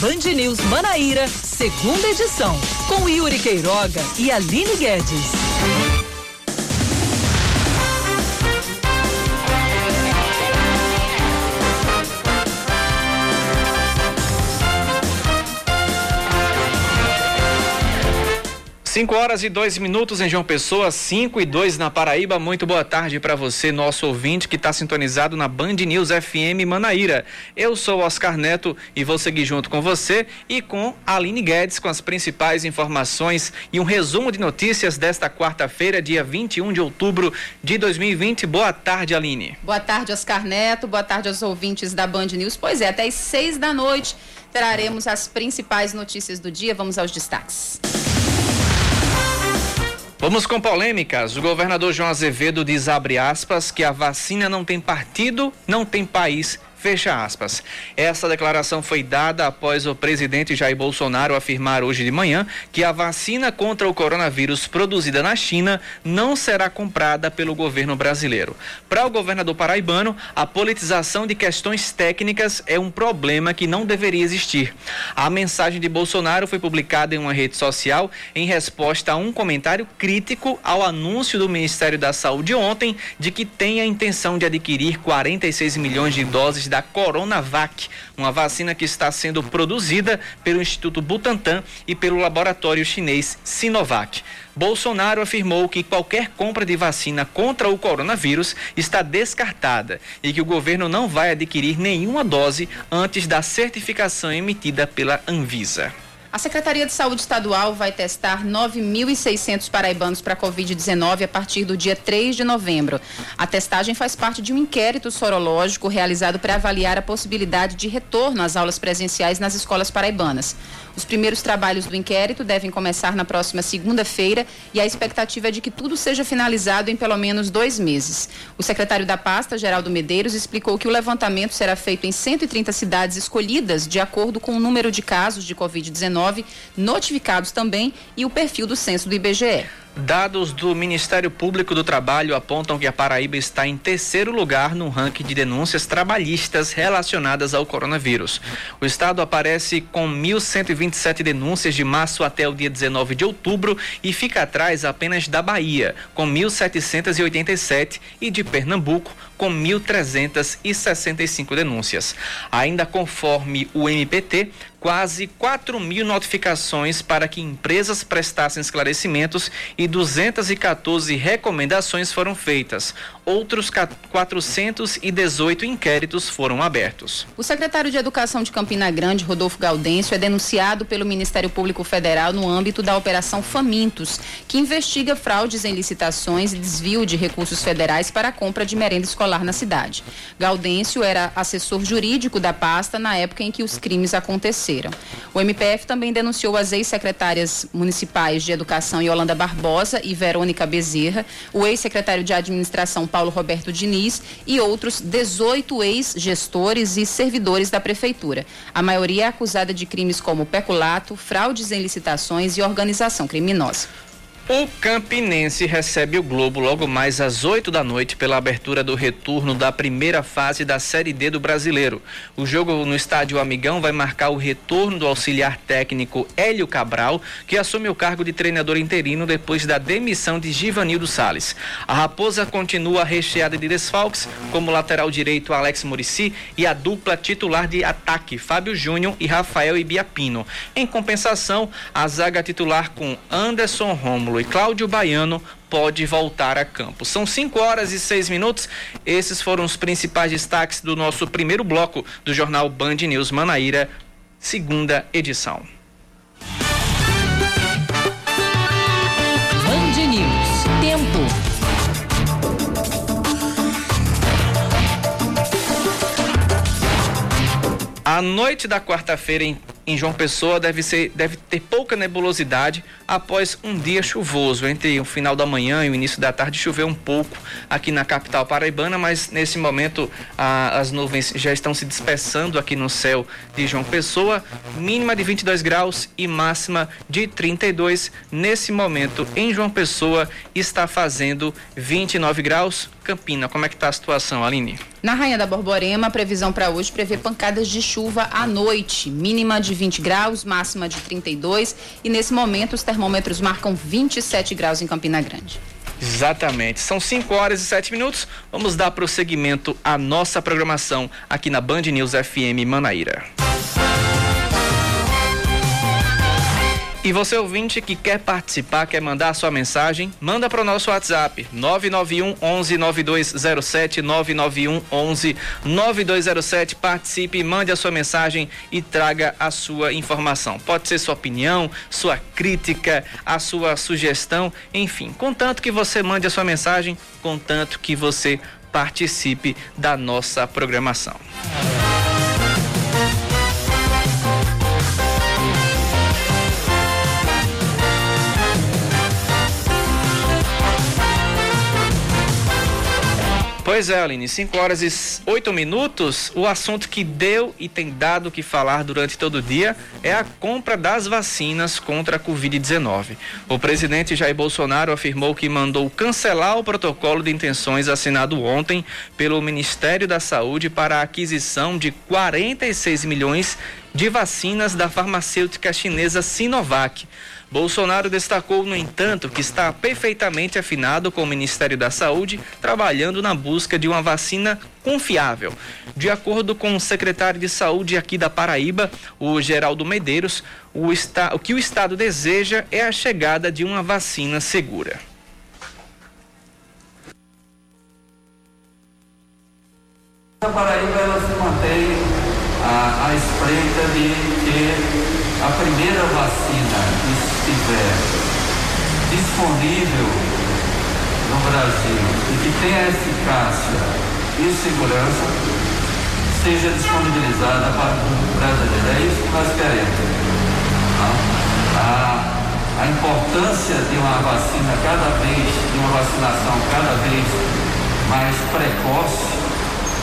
Band News Manaíra, segunda edição, com Yuri Queiroga e Aline Guedes. 5 horas e 2 minutos em João Pessoa, 5 e 2 na Paraíba. Muito boa tarde para você, nosso ouvinte que está sintonizado na Band News FM Manaíra. Eu sou Oscar Neto e vou seguir junto com você e com Aline Guedes com as principais informações e um resumo de notícias desta quarta-feira, dia 21 de outubro de 2020. Boa tarde, Aline. Boa tarde, Oscar Neto. Boa tarde aos ouvintes da Band News. Pois é, até às 6 da noite traremos as principais notícias do dia. Vamos aos destaques. Vamos com polêmicas. O governador João Azevedo diz, abre aspas, que a vacina não tem partido, não tem país Fecha aspas. Essa declaração foi dada após o presidente Jair Bolsonaro afirmar hoje de manhã que a vacina contra o coronavírus produzida na China não será comprada pelo governo brasileiro. Para o governador paraibano, a politização de questões técnicas é um problema que não deveria existir. A mensagem de Bolsonaro foi publicada em uma rede social em resposta a um comentário crítico ao anúncio do Ministério da Saúde ontem de que tem a intenção de adquirir 46 milhões de doses da Coronavac, uma vacina que está sendo produzida pelo Instituto Butantan e pelo laboratório chinês Sinovac. Bolsonaro afirmou que qualquer compra de vacina contra o coronavírus está descartada e que o governo não vai adquirir nenhuma dose antes da certificação emitida pela Anvisa. A Secretaria de Saúde Estadual vai testar 9.600 paraibanos para Covid-19 a partir do dia 3 de novembro. A testagem faz parte de um inquérito sorológico realizado para avaliar a possibilidade de retorno às aulas presenciais nas escolas paraibanas. Os primeiros trabalhos do inquérito devem começar na próxima segunda-feira e a expectativa é de que tudo seja finalizado em pelo menos dois meses. O secretário da pasta, Geraldo Medeiros, explicou que o levantamento será feito em 130 cidades escolhidas de acordo com o número de casos de Covid-19 notificados também e o perfil do censo do IBGE. Dados do Ministério Público do Trabalho apontam que a Paraíba está em terceiro lugar no ranking de denúncias trabalhistas relacionadas ao coronavírus. O estado aparece com 1.127 denúncias de março até o dia 19 de outubro e fica atrás apenas da Bahia, com 1.787, e de Pernambuco, com 1.365 denúncias. Ainda conforme o MPT, quase 4 mil notificações para que empresas prestassem esclarecimentos e 214 recomendações foram feitas. Outros 418 inquéritos foram abertos. O secretário de Educação de Campina Grande, Rodolfo Gaudêncio, é denunciado pelo Ministério Público Federal no âmbito da Operação Famintos, que investiga fraudes em licitações e desvio de recursos federais para a compra de merenda escolar na cidade. Gaudêncio era assessor jurídico da pasta na época em que os crimes aconteceram. O MPF também denunciou as ex-secretárias municipais de Educação Yolanda Barbosa e Verônica Bezerra, o ex-secretário de Administração Paulo Roberto Diniz e outros 18 ex-gestores e servidores da prefeitura. A maioria é acusada de crimes como peculato, fraudes em licitações e organização criminosa. O Campinense recebe o Globo logo mais às 8 da noite pela abertura do retorno da primeira fase da Série D do Brasileiro. O jogo no estádio Amigão vai marcar o retorno do auxiliar técnico Hélio Cabral, que assume o cargo de treinador interino depois da demissão de Givanildo Sales. A Raposa continua recheada de desfalques, como lateral direito Alex Murici e a dupla titular de ataque Fábio Júnior e Rafael Ibiapino. Em compensação, a zaga titular com Anderson Romulo e Cláudio Baiano pode voltar a campo. São 5 horas e 6 minutos. Esses foram os principais destaques do nosso primeiro bloco do jornal Band News Manaíra, segunda edição. Band News. Tempo. A noite da quarta-feira em em João Pessoa deve, ser, deve ter pouca nebulosidade após um dia chuvoso. Entre o final da manhã e o início da tarde choveu um pouco aqui na capital paraibana, mas nesse momento ah, as nuvens já estão se dispersando aqui no céu de João Pessoa. Mínima de 22 graus e máxima de 32. Nesse momento em João Pessoa está fazendo 29 graus Campina. Como é que está a situação, Aline? Na Rainha da Borborema, a previsão para hoje prevê pancadas de chuva à noite, mínima de 20 graus, máxima de 32, e nesse momento os termômetros marcam 27 graus em Campina Grande. Exatamente. São 5 horas e 7 minutos. Vamos dar prosseguimento à nossa programação aqui na Band News FM Manaíra. E você ouvinte que quer participar, quer mandar sua mensagem, manda para o nosso WhatsApp 991 11 9207 991 11 9207. Participe, mande a sua mensagem e traga a sua informação. Pode ser sua opinião, sua crítica, a sua sugestão, enfim, contanto que você mande a sua mensagem, contanto que você participe da nossa programação. Pois é, Aline, 5 horas e 8 minutos. O assunto que deu e tem dado o que falar durante todo o dia é a compra das vacinas contra a Covid-19. O presidente Jair Bolsonaro afirmou que mandou cancelar o protocolo de intenções assinado ontem pelo Ministério da Saúde para a aquisição de 46 milhões de vacinas da farmacêutica chinesa Sinovac. Bolsonaro destacou, no entanto, que está perfeitamente afinado com o Ministério da Saúde, trabalhando na busca de uma vacina confiável. De acordo com o secretário de Saúde aqui da Paraíba, o Geraldo Medeiros, o, está, o que o Estado deseja é a chegada de uma vacina segura. A Paraíba ela se mantém à, à espreita de ter a primeira vacina que estiver disponível no Brasil e que tenha eficácia e segurança seja disponibilizada para o brasileiro. É isso que nós queremos. Tá? A, a importância de uma vacina cada vez, de uma vacinação cada vez mais precoce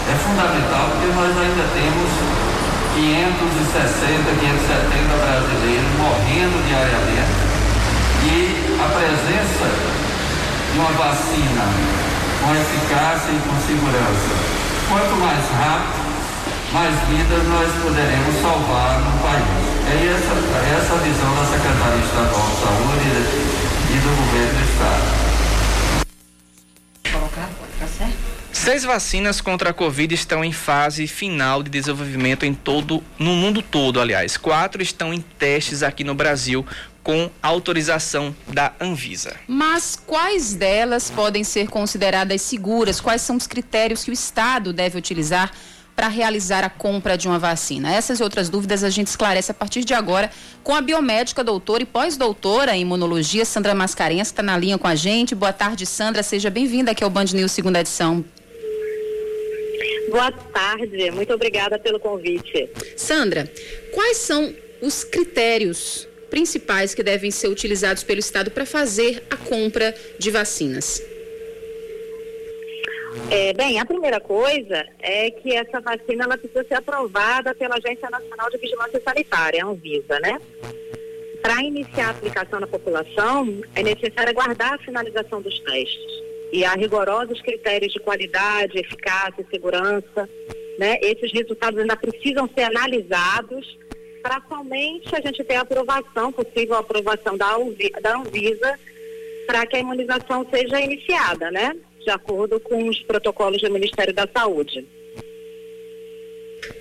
é fundamental porque nós ainda temos 560, 570 brasileiros morrendo diariamente e a presença de uma vacina com eficácia e com segurança. Quanto mais rápido, mais vidas nós poderemos salvar no país. É essa, é essa a visão da Secretaria Estadual de Saúde e do governo do Estado. Seis vacinas contra a Covid estão em fase final de desenvolvimento em todo, no mundo todo, aliás. Quatro estão em testes aqui no Brasil com autorização da Anvisa. Mas quais delas podem ser consideradas seguras? Quais são os critérios que o Estado deve utilizar para realizar a compra de uma vacina? Essas e outras dúvidas a gente esclarece a partir de agora com a biomédica doutora e pós-doutora em imunologia, Sandra Mascarenhas, que está na linha com a gente. Boa tarde, Sandra. Seja bem-vinda aqui ao Band News segunda edição. Boa tarde, muito obrigada pelo convite. Sandra, quais são os critérios principais que devem ser utilizados pelo Estado para fazer a compra de vacinas? É, bem, a primeira coisa é que essa vacina ela precisa ser aprovada pela Agência Nacional de Vigilância Sanitária, a Anvisa, né? Para iniciar a aplicação na população, é necessário aguardar a finalização dos testes e há rigorosos critérios de qualidade, eficácia segurança. Né? Esses resultados ainda precisam ser analisados para somente a gente ter a aprovação, possível aprovação da Anvisa, para que a imunização seja iniciada, né? De acordo com os protocolos do Ministério da Saúde.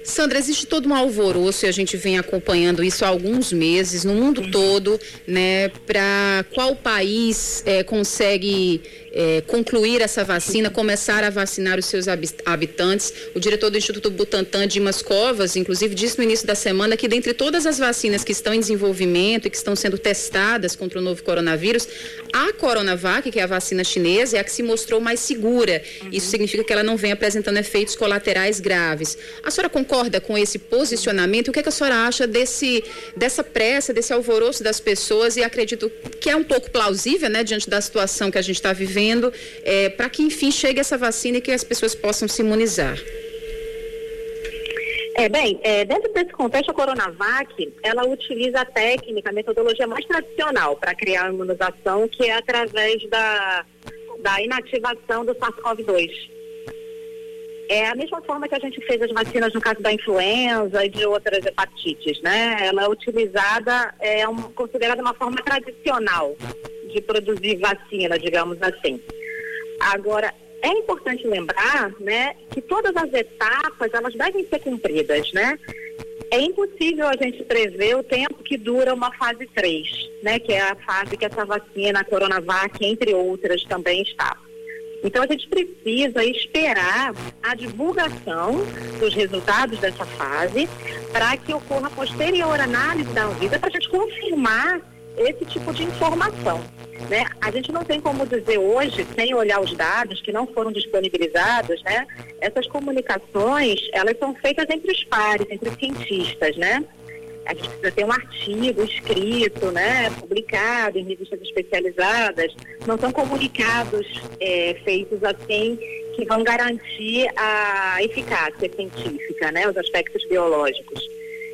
Sandra, existe todo um alvoroço e a gente vem acompanhando isso há alguns meses no mundo uhum. todo, né? Para qual país é, consegue é, concluir essa vacina, começar a vacinar os seus habitantes. O diretor do Instituto Butantan, Dimas Covas, inclusive, disse no início da semana que dentre todas as vacinas que estão em desenvolvimento e que estão sendo testadas contra o novo coronavírus, a Coronavac, que é a vacina chinesa, é a que se mostrou mais segura. Uhum. Isso significa que ela não vem apresentando efeitos colaterais graves. A senhora concorda com esse posicionamento? O que, é que a senhora acha desse, dessa pressa, desse alvoroço das pessoas? E acredito que é um pouco plausível, né, diante da situação que a gente está vivendo é, para que, enfim, chegue essa vacina e que as pessoas possam se imunizar? É, bem, é, dentro desse contexto, a Coronavac, ela utiliza a técnica, a metodologia mais tradicional para criar a imunização, que é através da da inativação do SARS-CoV-2. É a mesma forma que a gente fez as vacinas no caso da influenza e de outras hepatites, né? Ela é utilizada, é um, considerada uma forma tradicional de produzir vacina, digamos assim. Agora, é importante lembrar, né, que todas as etapas, elas devem ser cumpridas, né? É impossível a gente prever o tempo que dura uma fase 3, né, que é a fase que essa vacina, a Coronavac, entre outras, também está. Então a gente precisa esperar a divulgação dos resultados dessa fase para que ocorra posterior análise da Anvisa para a gente confirmar esse tipo de informação. Né? A gente não tem como dizer hoje, sem olhar os dados que não foram disponibilizados, né? Essas comunicações, elas são feitas entre os pares, entre os cientistas, né? A gente precisa ter um artigo escrito, né, publicado em revistas especializadas. Não são comunicados é, feitos assim que vão garantir a eficácia científica, né, os aspectos biológicos.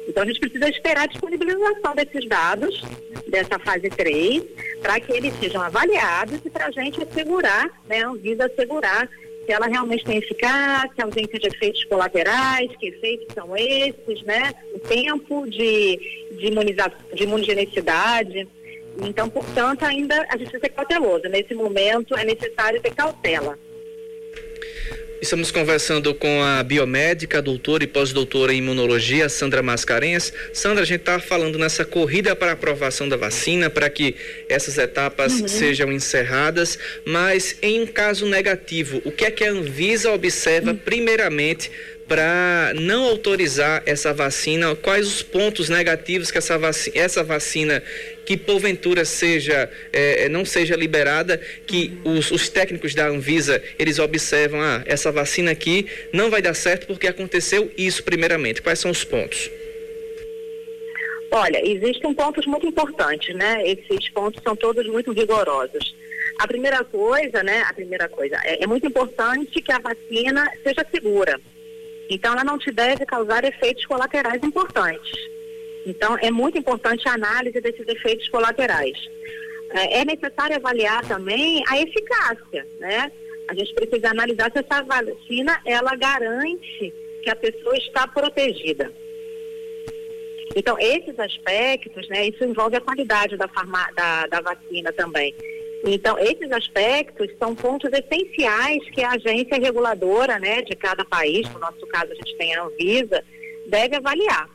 Então, a gente precisa esperar a disponibilização desses dados, dessa fase 3, para que eles sejam avaliados e para a gente assegurar, né, a Anvisa assegurar se ela realmente tem eficácia, ausência de efeitos colaterais, que efeitos são esses, né, o tempo de, de, de imunogenicidade. Então, portanto, ainda a gente precisa ser cauteloso. Nesse momento, é necessário ter cautela. Estamos conversando com a biomédica, doutora e pós-doutora em imunologia, Sandra Mascarenhas. Sandra, a gente está falando nessa corrida para a aprovação da vacina, para que essas etapas uhum. sejam encerradas, mas em um caso negativo, o que é que a Anvisa observa uhum. primeiramente para não autorizar essa vacina? Quais os pontos negativos que essa vacina, essa vacina que porventura seja é, não seja liberada, que os, os, técnicos da Anvisa eles observam, ah, essa vacina aqui não vai dar certo porque aconteceu isso primeiramente. Quais são os pontos? Olha, existem pontos muito importantes, né? Esses pontos são todos muito rigorosos. A primeira coisa, né? A primeira coisa é, é muito importante que a vacina seja segura. Então, ela não te deve causar efeitos colaterais importantes. Então, é muito importante a análise desses efeitos colaterais. É, é necessário avaliar também a eficácia, né? A gente precisa analisar se essa vacina, ela garante que a pessoa está protegida. Então, esses aspectos, né, isso envolve a qualidade da, da, da vacina também. Então, esses aspectos são pontos essenciais que a agência reguladora né, de cada país, no nosso caso a gente tem a Anvisa, deve avaliar.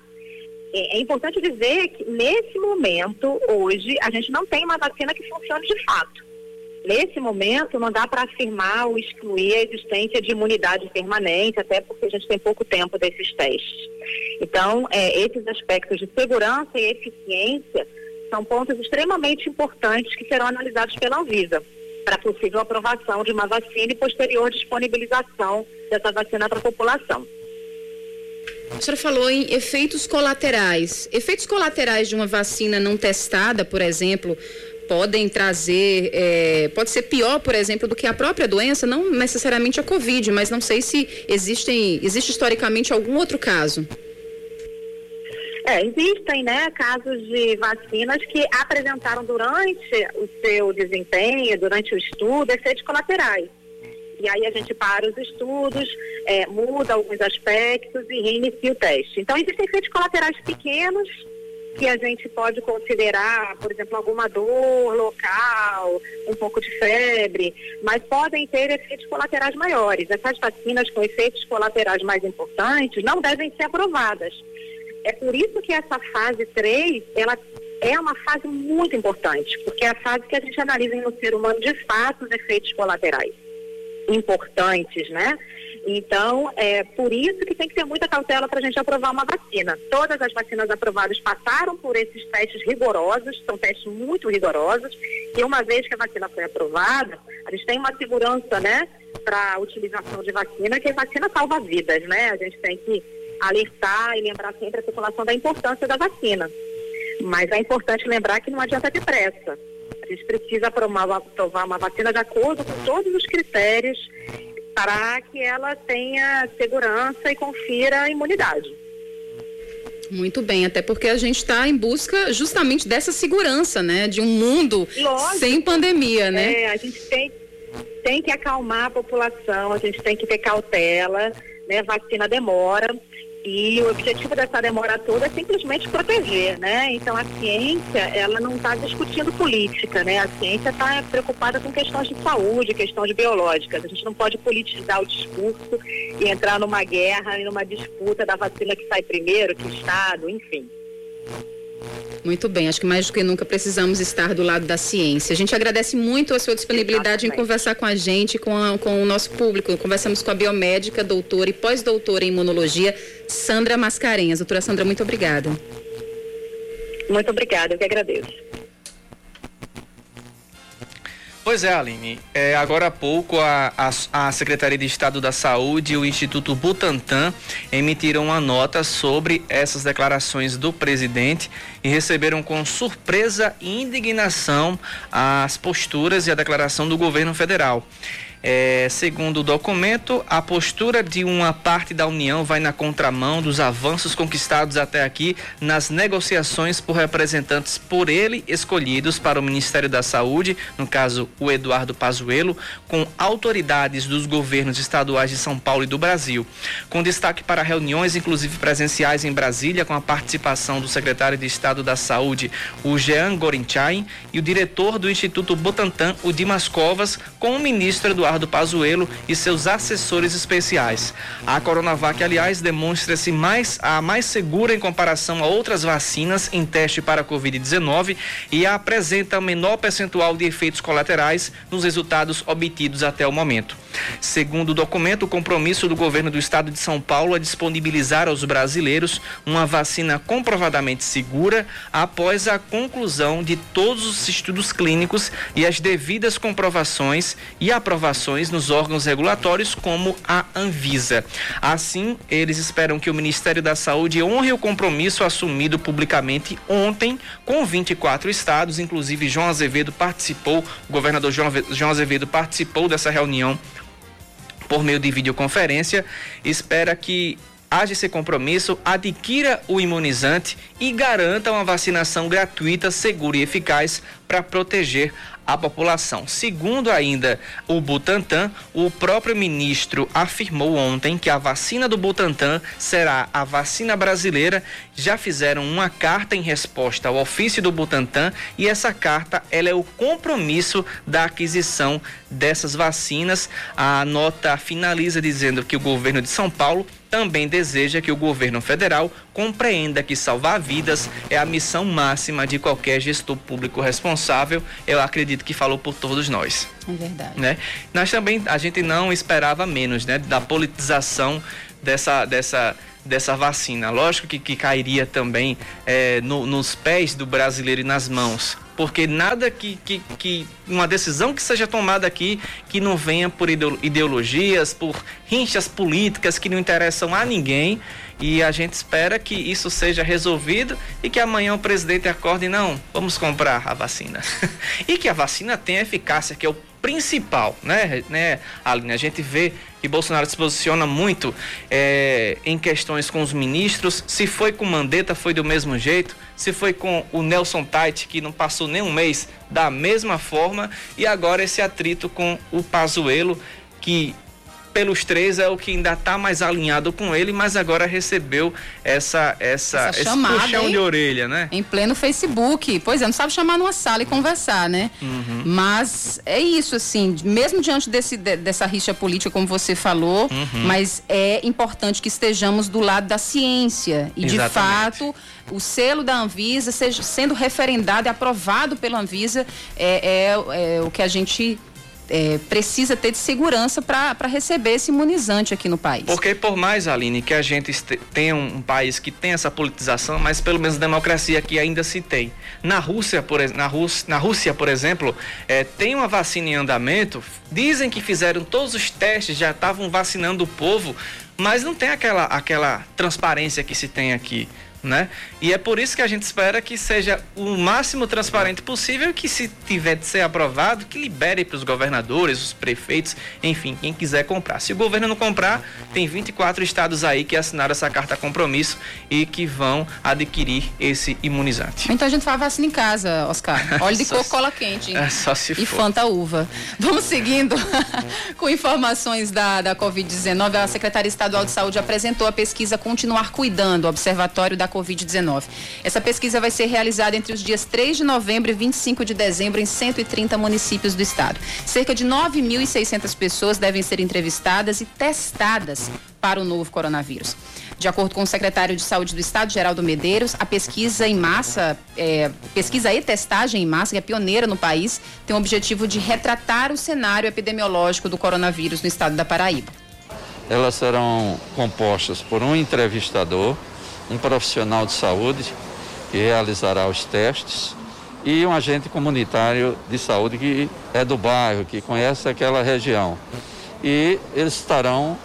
É, é importante dizer que nesse momento, hoje, a gente não tem uma vacina que funcione de fato. Nesse momento, não dá para afirmar ou excluir a existência de imunidade permanente, até porque a gente tem pouco tempo desses testes. Então, é, esses aspectos de segurança e eficiência são pontos extremamente importantes que serão analisados pela Anvisa para possível aprovação de uma vacina e posterior disponibilização dessa vacina para a população. A senhora falou em efeitos colaterais. Efeitos colaterais de uma vacina não testada, por exemplo, podem trazer, é, pode ser pior, por exemplo, do que a própria doença, não necessariamente a Covid, mas não sei se existem, existe historicamente algum outro caso. É, existem né, casos de vacinas que apresentaram durante o seu desempenho, durante o estudo, efeitos colaterais. E aí a gente para os estudos, é, muda alguns aspectos e reinicia o teste. Então, existem efeitos colaterais pequenos que a gente pode considerar, por exemplo, alguma dor local, um pouco de febre, mas podem ter efeitos colaterais maiores. Essas vacinas com efeitos colaterais mais importantes não devem ser aprovadas é por isso que essa fase 3, ela é uma fase muito importante, porque é a fase que a gente analisa no ser humano de fato os efeitos colaterais importantes, né? Então, é por isso que tem que ter muita cautela para a gente aprovar uma vacina. Todas as vacinas aprovadas passaram por esses testes rigorosos, são testes muito rigorosos, e uma vez que a vacina foi aprovada, a gente tem uma segurança, né, para a utilização de vacina, que a vacina salva vidas, né? A gente tem que alertar e lembrar sempre a população da importância da vacina. Mas é importante lembrar que não adianta ter pressa. A gente precisa aprovar uma vacina de acordo com todos os critérios para que ela tenha segurança e confira a imunidade. Muito bem, até porque a gente está em busca justamente dessa segurança, né? De um mundo Lógico, sem pandemia, né? É, a gente tem tem que acalmar a população, a gente tem que ter cautela, né? Vacina demora. E o objetivo dessa demora toda é simplesmente proteger, né? Então a ciência, ela não está discutindo política, né? A ciência está preocupada com questões de saúde, questões biológicas. A gente não pode politizar o discurso e entrar numa guerra e numa disputa da vacina que sai primeiro, que Estado, enfim. Muito bem, acho que mais do que nunca precisamos estar do lado da ciência. A gente agradece muito a sua disponibilidade Exatamente. em conversar com a gente, com, a, com o nosso público. Conversamos com a biomédica, doutora e pós-doutora em imunologia, Sandra Mascarenhas. Doutora Sandra, muito obrigada. Muito obrigada, eu que agradeço. Pois é, Aline. É, agora há pouco, a, a, a, Secretaria de Estado da Saúde e o Instituto Butantan emitiram uma nota sobre essas declarações do presidente e receberam com surpresa e indignação as posturas e a declaração do governo federal. É, segundo o documento, a postura de uma parte da União vai na contramão dos avanços conquistados até aqui nas negociações por representantes por ele escolhidos para o Ministério da Saúde, no caso o Eduardo Pazuello, com autoridades dos governos estaduais de São Paulo e do Brasil, com destaque para reuniões, inclusive presenciais em Brasília, com a participação do secretário de Estado da Saúde, o Jean Gorinchain, e o diretor do Instituto Butantan, o Dimas Covas, com o ministro Eduardo Eduardo Pazuello e seus assessores especiais. A Coronavac, aliás, demonstra-se mais a mais segura em comparação a outras vacinas em teste para a Covid-19 e apresenta menor percentual de efeitos colaterais nos resultados obtidos até o momento. Segundo o documento, o compromisso do governo do estado de São Paulo é disponibilizar aos brasileiros uma vacina comprovadamente segura após a conclusão de todos os estudos clínicos e as devidas comprovações e aprovações nos órgãos regulatórios, como a Anvisa. Assim, eles esperam que o Ministério da Saúde honre o compromisso assumido publicamente ontem com 24 estados, inclusive João Azevedo participou, o governador João Azevedo participou dessa reunião por meio de videoconferência. Espera que haja esse compromisso, adquira o imunizante e garanta uma vacinação gratuita, segura e eficaz para proteger a população. Segundo ainda o Butantan, o próprio ministro afirmou ontem que a vacina do Butantan será a vacina brasileira. Já fizeram uma carta em resposta ao ofício do Butantan e essa carta ela é o compromisso da aquisição dessas vacinas. A nota finaliza dizendo que o governo de São Paulo também deseja que o governo federal compreenda que salvar vidas é a missão máxima de qualquer gestor público responsável. Eu acredito que falou por todos nós. É verdade. Né? Nós também, a gente não esperava menos, né? Da politização dessa, dessa, dessa vacina. Lógico que, que cairia também é, no, nos pés do brasileiro e nas mãos porque nada que, que, que, uma decisão que seja tomada aqui que não venha por ideologias, por rinchas políticas que não interessam a ninguém e a gente espera que isso seja resolvido e que amanhã o presidente acorde não, vamos comprar a vacina e que a vacina tenha eficácia que é o principal, né, né, Aline? A gente vê que Bolsonaro se posiciona muito é, em questões com os ministros. Se foi com Mandetta, foi do mesmo jeito. Se foi com o Nelson Tait, que não passou nem um mês, da mesma forma. E agora esse atrito com o Pazuello, que pelos três é o que ainda está mais alinhado com ele, mas agora recebeu essa, essa, essa esse chamada, puxão hein? de orelha, né? Em pleno Facebook. Pois é, não sabe chamar numa sala e conversar, né? Uhum. Mas é isso, assim, mesmo diante desse, dessa rixa política, como você falou, uhum. mas é importante que estejamos do lado da ciência. E, Exatamente. de fato, o selo da Anvisa seja, sendo referendado e aprovado pela Anvisa é, é, é o que a gente é, precisa ter de segurança para receber esse imunizante aqui no país. Porque por mais, Aline, que a gente tenha um, país que tem essa politização, mas pelo menos democracia aqui ainda se tem. Na Rússia, por, na Rússia, na Rússia, por exemplo, é, tem uma vacina em andamento, dizem que fizeram todos os testes, já estavam vacinando o povo, mas não tem aquela, aquela transparência que se tem aqui. Né? E é por isso que a gente espera que seja o máximo transparente possível e que se tiver de ser aprovado, que libere para os governadores, os prefeitos, enfim, quem quiser comprar. Se o governo não comprar, tem 24 estados aí que assinaram essa carta compromisso e que vão adquirir esse imunizante. Então a gente faz vacina em casa, Oscar. Óleo de coco, cola quente. É só se e for. Fanta uva. Vamos seguindo com informações da, da Covid-19. A Secretaria Estadual de Saúde apresentou a pesquisa Continuar Cuidando, Observatório da Covid-19. Essa pesquisa vai ser realizada entre os dias 3 de novembro e 25 de dezembro em 130 municípios do estado. Cerca de 9.600 pessoas devem ser entrevistadas e testadas para o novo coronavírus. De acordo com o secretário de Saúde do Estado, Geraldo Medeiros, a pesquisa em massa, é, pesquisa e testagem em massa, que é pioneira no país, tem o objetivo de retratar o cenário epidemiológico do coronavírus no estado da Paraíba. Elas serão compostas por um entrevistador, um profissional de saúde que realizará os testes e um agente comunitário de saúde que é do bairro, que conhece aquela região. E eles estarão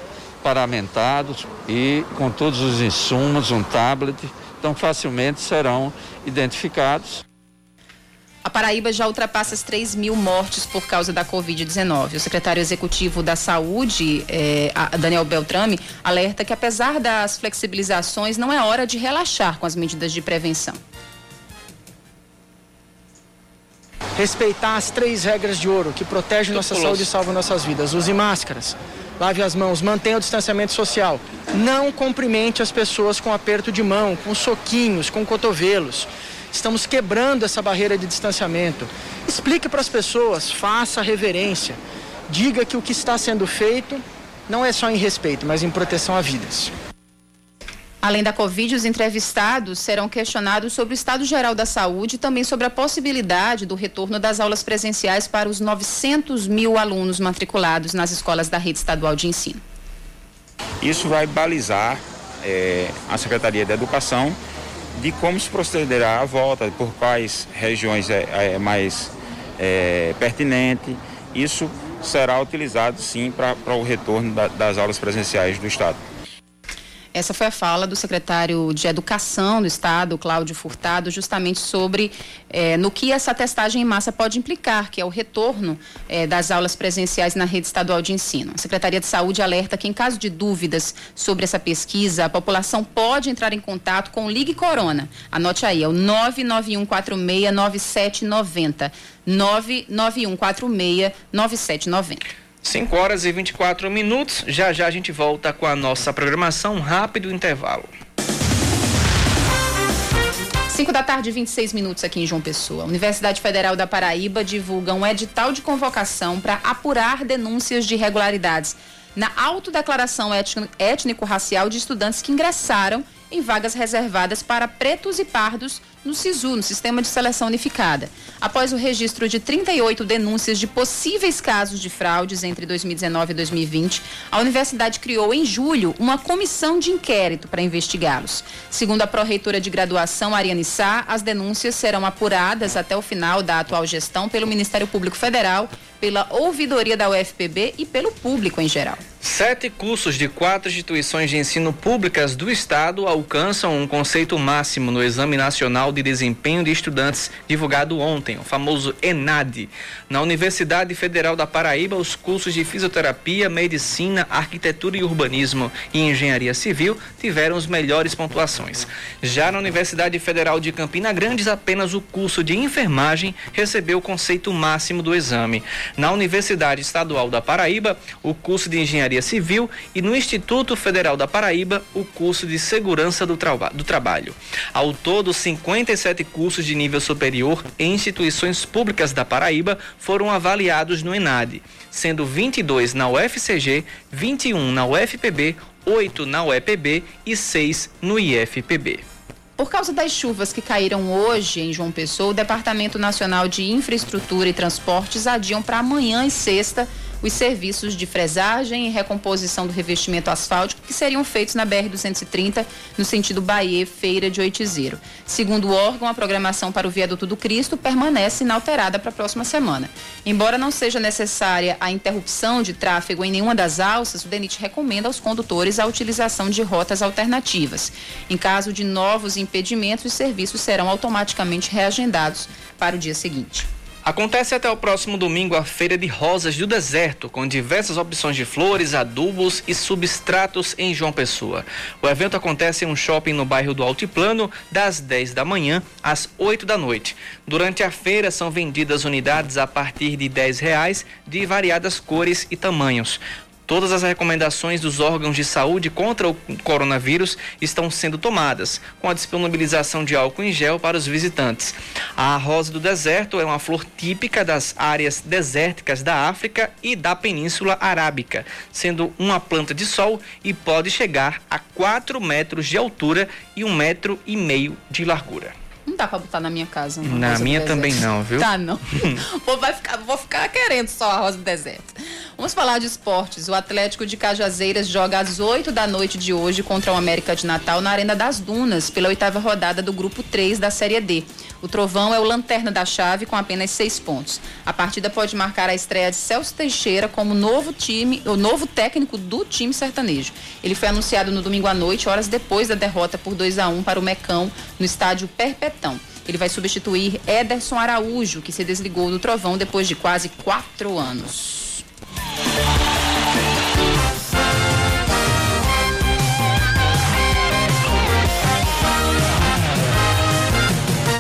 paramentados e com todos os insumos, um tablet, então facilmente serão identificados. A Paraíba já ultrapassa as 3 mil mortes por causa da Covid-19. O secretário executivo da Saúde, eh, Daniel Beltrame, alerta que apesar das flexibilizações, não é hora de relaxar com as medidas de prevenção. Respeitar as três regras de ouro que protegem nossa saúde e salvam nossas vidas. Use máscaras, lave as mãos, mantenha o distanciamento social. Não cumprimente as pessoas com aperto de mão, com soquinhos, com cotovelos. Estamos quebrando essa barreira de distanciamento. Explique para as pessoas, faça reverência. Diga que o que está sendo feito não é só em respeito, mas em proteção a vidas. Além da Covid, os entrevistados serão questionados sobre o estado geral da saúde e também sobre a possibilidade do retorno das aulas presenciais para os 900 mil alunos matriculados nas escolas da rede estadual de ensino. Isso vai balizar é, a Secretaria da Educação de como se procederá a volta, por quais regiões é, é mais é, pertinente. Isso será utilizado sim para o retorno da, das aulas presenciais do Estado. Essa foi a fala do secretário de Educação do Estado, Cláudio Furtado, justamente sobre eh, no que essa testagem em massa pode implicar, que é o retorno eh, das aulas presenciais na rede estadual de ensino. A Secretaria de Saúde alerta que, em caso de dúvidas sobre essa pesquisa, a população pode entrar em contato com o Ligue Corona. Anote aí, é o 991469790. 991469790. 5 horas e 24 minutos. Já já a gente volta com a nossa programação. Um rápido intervalo. 5 da tarde, 26 minutos aqui em João Pessoa. A Universidade Federal da Paraíba divulga um edital de convocação para apurar denúncias de irregularidades na autodeclaração étnico-racial de estudantes que ingressaram em vagas reservadas para pretos e pardos no SISU, no Sistema de Seleção Unificada. Após o registro de 38 denúncias de possíveis casos de fraudes entre 2019 e 2020, a universidade criou em julho uma comissão de inquérito para investigá-los. Segundo a pró-reitora de graduação, Ariane Sá, as denúncias serão apuradas até o final da atual gestão pelo Ministério Público Federal, pela ouvidoria da UFPB e pelo público em geral. Sete cursos de quatro instituições de ensino públicas do Estado alcançam um conceito máximo no Exame Nacional de Desempenho de Estudantes, divulgado ontem, o famoso ENAD. Na Universidade Federal da Paraíba, os cursos de Fisioterapia, Medicina, Arquitetura e Urbanismo e Engenharia Civil tiveram as melhores pontuações. Já na Universidade Federal de Campina Grande, apenas o curso de Enfermagem recebeu o conceito máximo do exame. Na Universidade Estadual da Paraíba, o curso de Engenharia Civil e no Instituto Federal da Paraíba, o curso de Segurança do, traba do Trabalho. Ao todo, 57 cursos de nível superior em instituições públicas da Paraíba foram avaliados no ENAD, sendo 22 na UFCG, 21 na UFPB, 8 na UEPB e 6 no IFPB. Por causa das chuvas que caíram hoje em João Pessoa, o Departamento Nacional de Infraestrutura e Transportes adiam para amanhã e sexta os serviços de fresagem e recomposição do revestimento asfáltico que seriam feitos na BR-230 no sentido Bahia Feira de Oitizeiro. Segundo o órgão, a programação para o viaduto do Cristo permanece inalterada para a próxima semana. Embora não seja necessária a interrupção de tráfego em nenhuma das alças, o DENIT recomenda aos condutores a utilização de rotas alternativas. Em caso de novos impedimentos, os serviços serão automaticamente reagendados para o dia seguinte. Acontece até o próximo domingo a Feira de Rosas do Deserto, com diversas opções de flores, adubos e substratos em João Pessoa. O evento acontece em um shopping no bairro do Altiplano, das 10 da manhã às 8 da noite. Durante a feira são vendidas unidades a partir de R$ reais de variadas cores e tamanhos. Todas as recomendações dos órgãos de saúde contra o coronavírus estão sendo tomadas, com a disponibilização de álcool em gel para os visitantes. A rosa do deserto é uma flor típica das áreas desérticas da África e da Península Arábica, sendo uma planta de sol e pode chegar a 4 metros de altura e um metro e meio de largura. Não dá pra botar na minha casa. Na minha também não, viu? Tá, não. vou, vai ficar, vou ficar querendo só a rosa do deserto. Vamos falar de esportes. O Atlético de Cajazeiras joga às 8 da noite de hoje contra o América de Natal na Arena das Dunas, pela oitava rodada do Grupo 3 da Série D. O Trovão é o lanterna da chave com apenas seis pontos. A partida pode marcar a estreia de Celso Teixeira como novo time, o novo técnico do time sertanejo. Ele foi anunciado no domingo à noite, horas depois da derrota por 2 a 1 para o Mecão no estádio Perpetão. Ele vai substituir Ederson Araújo, que se desligou do Trovão depois de quase quatro anos.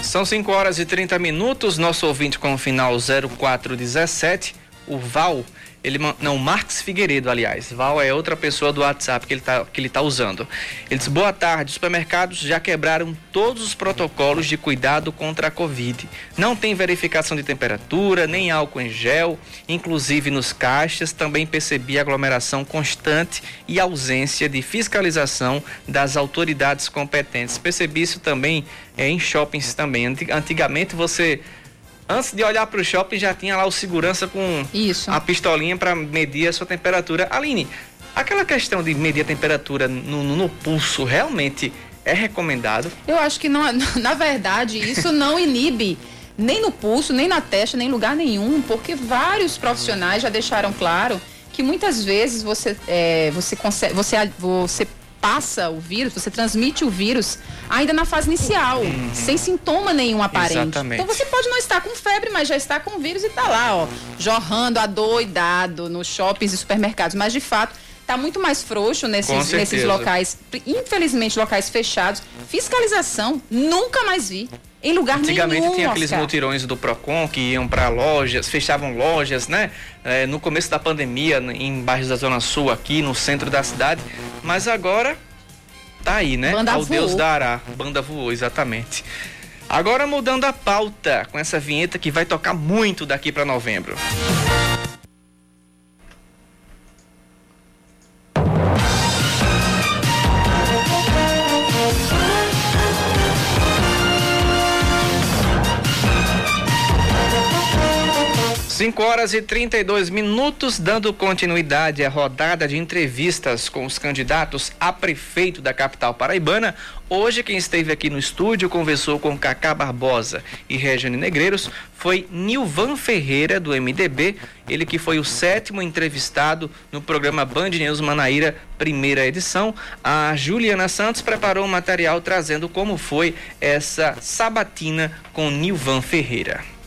São 5 horas e 30 minutos. Nosso ouvinte com o final 0417, o Val, ele não, Marcos Figueiredo, aliás. Val é outra pessoa do WhatsApp que ele está que ele tá usando. Ele diz: "Boa tarde, os supermercados já quebraram todos os protocolos de cuidado contra a Covid. Não tem verificação de temperatura, nem álcool em gel, inclusive nos caixas também percebi aglomeração constante e ausência de fiscalização das autoridades competentes. Percebi isso também é, em shoppings também. Antigamente você antes de olhar para o shopping já tinha lá o segurança com Isso. a pistolinha para medir a sua temperatura. Aline, aquela questão de medir a temperatura no, no, no, pulso realmente é recomendado? Eu acho que não, na verdade isso não inibe nem no pulso, nem na testa, nem em lugar nenhum, porque vários profissionais já deixaram claro que muitas vezes você é, você consegue você você passa o vírus, você transmite o vírus ainda na fase inicial, uhum. sem sintoma nenhum aparente. Exatamente. Então você pode não estar com febre, mas já está com o vírus e está lá, ó, jorrando adoidado nos shoppings e supermercados. Mas de fato, está muito mais frouxo nesses, nesses locais, infelizmente locais fechados. Fiscalização, nunca mais vi. Em lugar Antigamente nenhum, tinha aqueles mutirões do Procon que iam para lojas, fechavam lojas, né? É, no começo da pandemia, em bairros da Zona Sul, aqui no centro da cidade. Mas agora tá aí, né? Banda Ao voou. Deus dará. Banda voou, exatamente. Agora mudando a pauta com essa vinheta que vai tocar muito daqui para novembro. 5 horas e 32 minutos, dando continuidade à rodada de entrevistas com os candidatos a prefeito da capital paraibana. Hoje, quem esteve aqui no estúdio conversou com Cacá Barbosa e Regiane Negreiros foi Nilvan Ferreira, do MDB, ele que foi o sétimo entrevistado no programa Band News Manaíra, primeira edição. A Juliana Santos preparou um material trazendo como foi essa sabatina com Nilvan Ferreira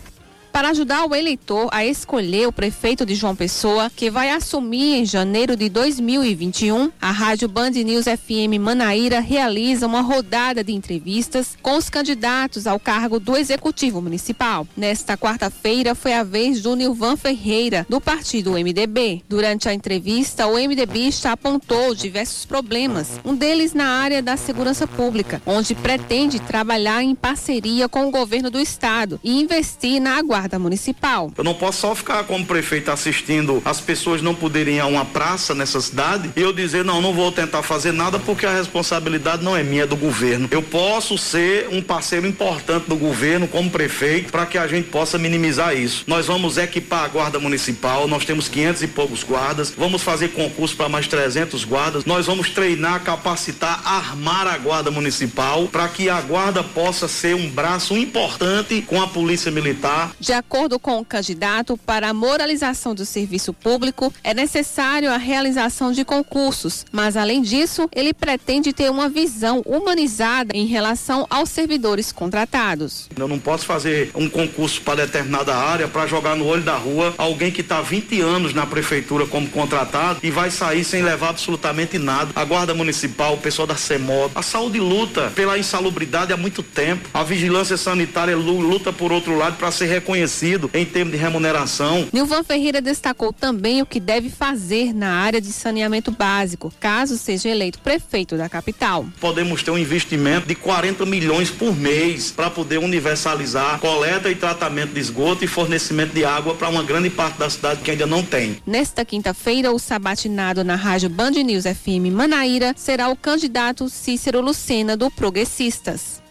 para ajudar o eleitor a escolher o prefeito de João Pessoa, que vai assumir em janeiro de 2021, a Rádio Band News FM Manaíra realiza uma rodada de entrevistas com os candidatos ao cargo do Executivo Municipal. Nesta quarta-feira foi a vez do Nilvan Ferreira, do partido MDB. Durante a entrevista, o MDBista apontou diversos problemas, um deles na área da segurança pública, onde pretende trabalhar em parceria com o governo do estado e investir na guarda Guarda Municipal. Eu não posso só ficar como prefeito assistindo as pessoas não poderem ir a uma praça nessa cidade e eu dizer, não, não vou tentar fazer nada porque a responsabilidade não é minha, é do governo. Eu posso ser um parceiro importante do governo como prefeito para que a gente possa minimizar isso. Nós vamos equipar a Guarda Municipal, nós temos 500 e poucos guardas, vamos fazer concurso para mais 300 guardas, nós vamos treinar, capacitar, armar a Guarda Municipal para que a Guarda possa ser um braço importante com a Polícia Militar. De acordo com o candidato, para a moralização do serviço público é necessário a realização de concursos, mas além disso, ele pretende ter uma visão humanizada em relação aos servidores contratados. Eu não posso fazer um concurso para determinada área para jogar no olho da rua alguém que está 20 anos na prefeitura como contratado e vai sair sem levar absolutamente nada. A Guarda Municipal, o pessoal da CEMOB, a saúde luta pela insalubridade há muito tempo. A vigilância sanitária luta por outro lado para ser reconhecido em termos de remuneração. Nilvan Ferreira destacou também o que deve fazer na área de saneamento básico, caso seja eleito prefeito da capital. Podemos ter um investimento de 40 milhões por mês para poder universalizar coleta e tratamento de esgoto e fornecimento de água para uma grande parte da cidade que ainda não tem. Nesta quinta-feira, o sabatinado na rádio Band News FM Manaíra será o candidato Cícero Lucena do Progressistas.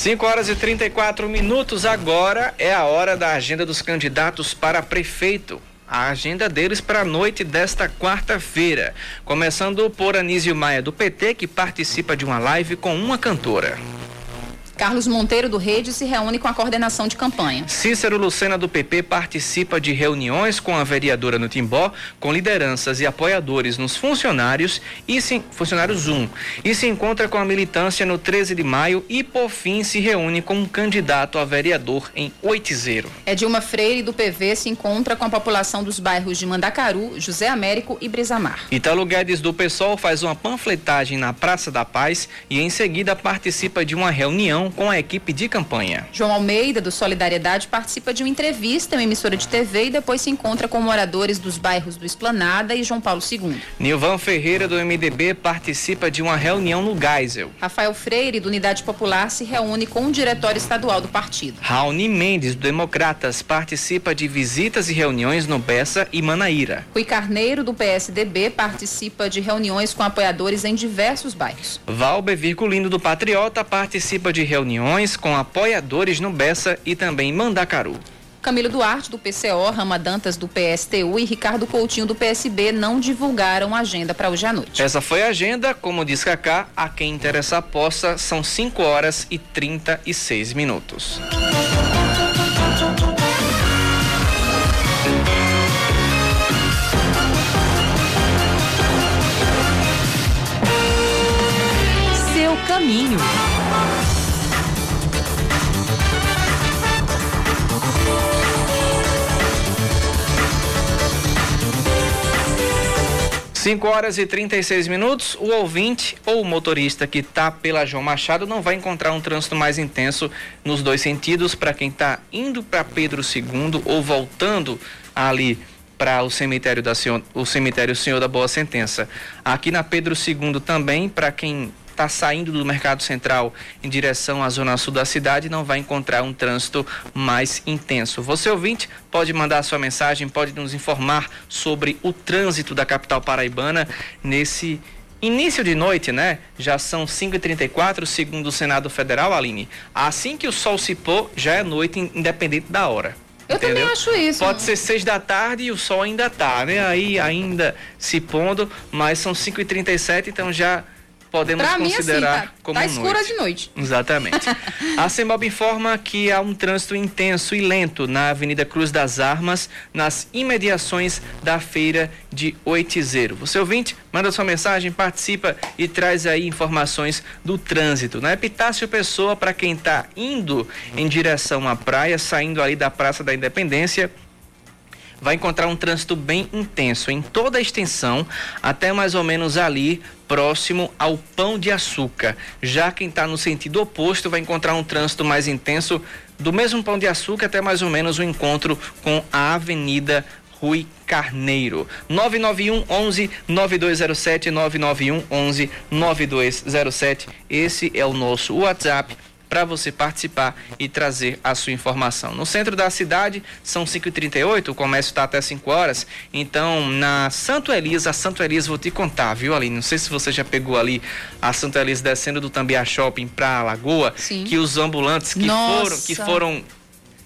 5 horas e 34 minutos. Agora é a hora da agenda dos candidatos para prefeito. A agenda deles para a noite desta quarta-feira. Começando por Anísio Maia, do PT, que participa de uma live com uma cantora. Carlos Monteiro do Rede se reúne com a coordenação de campanha. Cícero Lucena do PP participa de reuniões com a vereadora no Timbó, com lideranças e apoiadores nos funcionários e se, funcionários 1 e se encontra com a militância no 13 de maio e por fim se reúne com um candidato a vereador em Oitizeiro. É Dilma Freire do PV se encontra com a população dos bairros de Mandacaru, José Américo e Brisamar. Italo Guedes do PSOL faz uma panfletagem na Praça da Paz e em seguida participa de uma reunião com a equipe de campanha. João Almeida, do Solidariedade, participa de uma entrevista em uma emissora de TV e depois se encontra com moradores dos bairros do Esplanada e João Paulo II. Nilvan Ferreira, do MDB, participa de uma reunião no Geisel. Rafael Freire, do Unidade Popular, se reúne com o diretório estadual do partido. Raoni Mendes, do Democratas, participa de visitas e reuniões no Bessa e Manaíra. Rui Carneiro, do PSDB, participa de reuniões com apoiadores em diversos bairros. Valber Virgulino, do Patriota, participa de reuniões reuniões com apoiadores no Bessa e também Mandacaru. Camilo Duarte, do PCO, Rama Dantas, do PSTU e Ricardo Coutinho, do PSB, não divulgaram a agenda para hoje à noite. Essa foi a agenda, como diz Cacá, a quem interessa a poça, são 5 horas e 36 minutos. Seu caminho. Cinco horas e 36 minutos. O ouvinte ou o motorista que está pela João Machado não vai encontrar um trânsito mais intenso nos dois sentidos para quem está indo para Pedro II ou voltando ali para o cemitério da o cemitério Senhor da Boa Sentença. Aqui na Pedro II também para quem está saindo do Mercado Central em direção à zona sul da cidade não vai encontrar um trânsito mais intenso. Você ouvinte pode mandar sua mensagem, pode nos informar sobre o trânsito da capital paraibana nesse Início de noite, né? Já são 5h34, segundo o Senado Federal, Aline. Assim que o sol se pôr, já é noite, independente da hora. Eu entendeu? também acho isso. Pode ser seis da tarde e o sol ainda tá, né? Aí ainda se pondo, mas são 5h37, então já podemos pra considerar mim, assim, tá, como tá escura noite. de noite. Exatamente. a CEMOB informa que há um trânsito intenso e lento na Avenida Cruz das Armas, nas imediações da feira de Oitizeiro. Você ouvinte, manda sua mensagem, participa e traz aí informações do trânsito. Na Epitácio Pessoa, para quem está indo em direção à praia, saindo ali da Praça da Independência, vai encontrar um trânsito bem intenso em toda a extensão, até mais ou menos ali próximo ao Pão de Açúcar. Já quem está no sentido oposto vai encontrar um trânsito mais intenso do mesmo Pão de Açúcar até mais ou menos o encontro com a Avenida Rui Carneiro. 991 11 9207 991 11 9207. Esse é o nosso WhatsApp para você participar e trazer a sua informação. No centro da cidade, são 5h38, o comércio está até 5 horas. Então, na Santo Elisa, a Santo Elisa, vou te contar, viu, Aline? Não sei se você já pegou ali a Santo Elisa descendo do Tambia Shopping para a Lagoa, Sim. que os ambulantes que Nossa. foram, que foram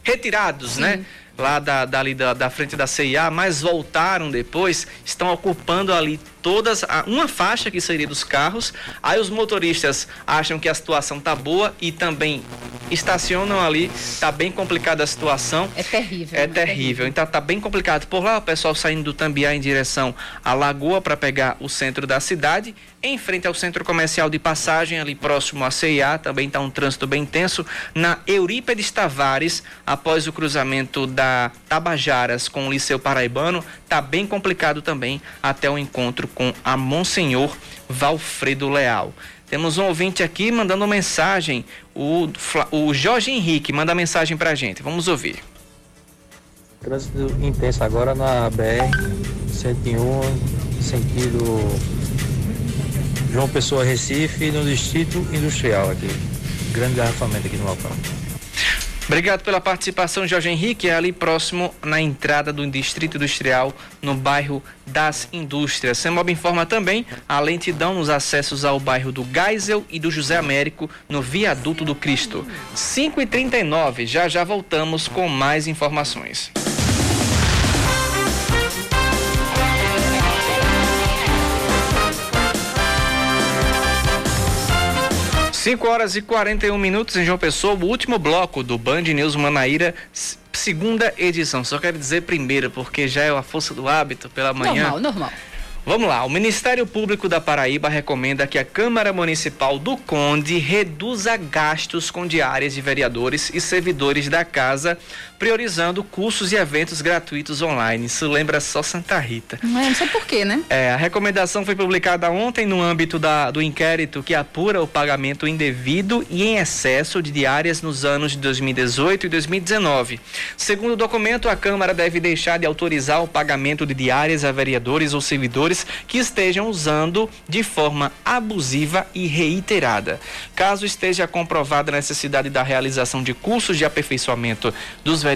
retirados, né? Lá da, dali da, da frente da CIA, mas voltaram depois, estão ocupando ali todas, a- uma faixa que seria dos carros. Aí os motoristas acham que a situação tá boa e também estacionam ali. Tá bem complicada a situação. É terrível. É né? terrível. Então tá bem complicado. Por lá, o pessoal saindo do Tambiá em direção à Lagoa para pegar o centro da cidade. Em frente ao centro comercial de passagem, ali próximo à CIA, também está um trânsito bem intenso. Na Eurípedes Tavares, após o cruzamento da Tabajaras com o Liceu Paraibano, tá bem complicado também até o encontro com a Monsenhor Valfredo Leal. Temos um ouvinte aqui mandando mensagem, o, o Jorge Henrique manda mensagem pra gente. Vamos ouvir. Trânsito intenso agora na BR 101, sentido João Pessoa Recife, no Distrito Industrial aqui. Grande garrafamento aqui no local. Obrigado pela participação, Jorge Henrique. É ali próximo na entrada do Distrito Industrial, no bairro das Indústrias. Semob informa também a lentidão nos acessos ao bairro do Geisel e do José Américo, no Viaduto do Cristo. 5h39, já já voltamos com mais informações. Cinco horas e 41 minutos em João Pessoa, o último bloco do Band News Manaíra, segunda edição. Só quero dizer primeiro, porque já é a força do hábito pela manhã. Normal, normal. Vamos lá, o Ministério Público da Paraíba recomenda que a Câmara Municipal do Conde reduza gastos com diárias de vereadores e servidores da casa, priorizando cursos e eventos gratuitos online. Isso lembra só Santa Rita. Não, é, não sei porquê, né? É, a recomendação foi publicada ontem no âmbito da- do inquérito que apura o pagamento indevido e em excesso de diárias nos anos de 2018 e 2019. Segundo o documento, a Câmara deve deixar de autorizar o pagamento de diárias a vereadores ou servidores que estejam usando de forma abusiva e reiterada. Caso esteja comprovada a necessidade da realização de cursos de aperfeiçoamento dos vereadores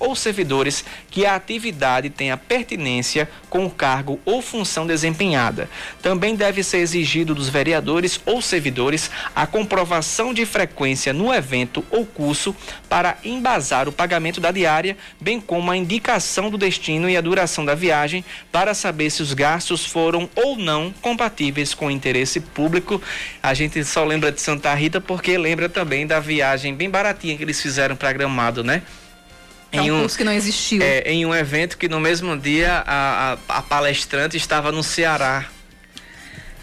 ou servidores que a atividade tenha pertinência com o cargo ou função desempenhada. Também deve ser exigido dos vereadores ou servidores a comprovação de frequência no evento ou curso para embasar o pagamento da diária, bem como a indicação do destino e a duração da viagem para saber se os gastos foram ou não compatíveis com o interesse público. A gente só lembra de Santa Rita porque lembra também da viagem bem baratinha que eles fizeram para Gramado, né? É um curso que não existiu. É, em um evento que no mesmo dia a, a, a palestrante estava no Ceará.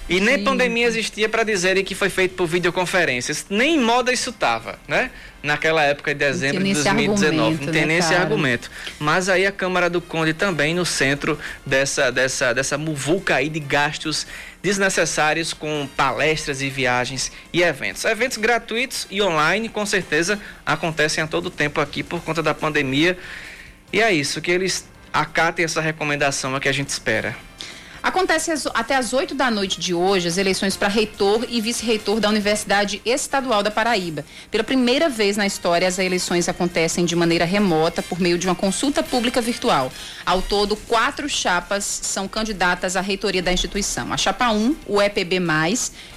E nem Gente. pandemia existia para dizerem que foi feito por videoconferências. Nem em moda isso tava, né? Naquela época de dezembro de esse 2019. argumento, não tem né, nem esse cara? argumento. Mas aí a Câmara do Conde também no centro dessa, dessa, dessa muvuca aí de gastos desnecessários com palestras e viagens e eventos. Eventos gratuitos e online, com certeza, acontecem a todo tempo aqui por conta da pandemia. E é isso, que eles acatem essa recomendação é que a gente espera. Acontece às- até às 8 da noite de hoje as eleições para reitor e vice-reitor da Universidade Estadual da Paraíba. Pela primeira vez na história, as eleições acontecem de maneira remota por meio de uma consulta pública virtual. Ao todo, quatro chapas são candidatas à reitoria da instituição. A chapa 1, o EPB+,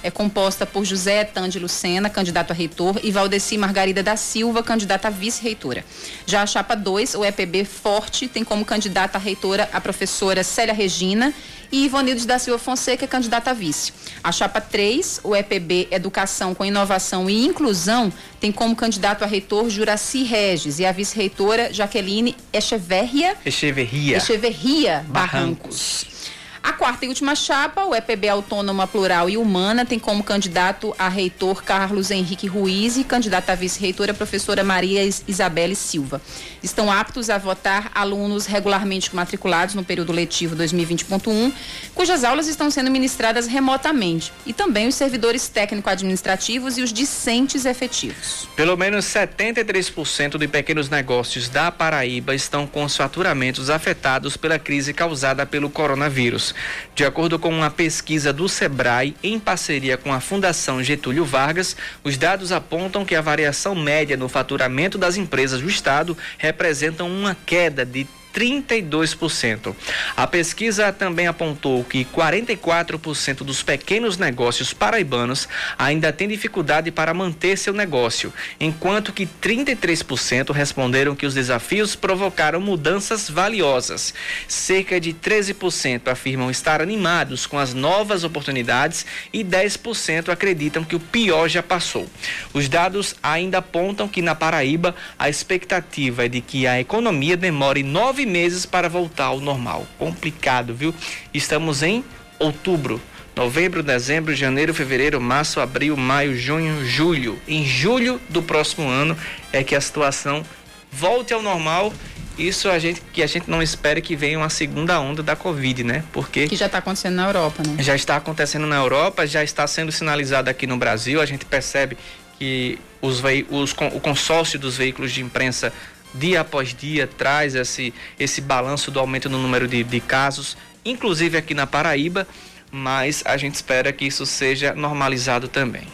é composta por José Tande Lucena, candidato a reitor, e Valdeci Margarida da Silva, candidata a vice-reitora. Já a chapa 2, o EPB Forte, tem como candidata a reitora a professora Célia Regina e Ivonildes da Silva Fonseca, candidata a vice. A chapa 3, o EPB Educação com Inovação e Inclusão, tem como candidato a reitor Juraci Regis e a vice-reitora Jaqueline Echeverria Echeverria. Echeverria Barrancos. Barrancos. A quarta e última chapa, o EPB Autônoma Plural e Humana, tem como candidato a reitor Carlos Henrique Ruiz e candidata a vice-reitora professora Maria Isabelle Silva. Estão aptos a votar alunos regularmente matriculados no período letivo 2020.1, cujas aulas estão sendo ministradas remotamente, e também os servidores técnico-administrativos e os discentes efetivos. Pelo menos 73% de pequenos negócios da Paraíba estão com os faturamentos afetados pela crise causada pelo coronavírus. De acordo com uma pesquisa do Sebrae, em parceria com a Fundação Getúlio Vargas, os dados apontam que a variação média no faturamento das empresas do Estado representa uma queda de 32%. A pesquisa também apontou que 44% dos pequenos negócios paraibanos ainda têm dificuldade para manter seu negócio, enquanto que 33% responderam que os desafios provocaram mudanças valiosas. Cerca de 13% afirmam estar animados com as novas oportunidades e 10% acreditam que o pior já passou. Os dados ainda apontam que na Paraíba a expectativa é de que a economia demore nove nove meses para voltar ao normal. Complicado, viu? Estamos em outubro. Novembro, dezembro, janeiro, fevereiro, março, abril, maio, junho, julho. Em julho do próximo ano é que a situação volte ao normal. Isso a gente que a gente não espere que venha uma segunda onda da Covid, né? Porque que já está acontecendo na Europa, né? Já está acontecendo na Europa, já está sendo sinalizado aqui no Brasil. A gente percebe que os, os o consórcio dos veículos de imprensa dia após dia traz esse, esse balanço do aumento no número de, de casos, inclusive aqui na Paraíba, mas a gente espera que isso seja normalizado também.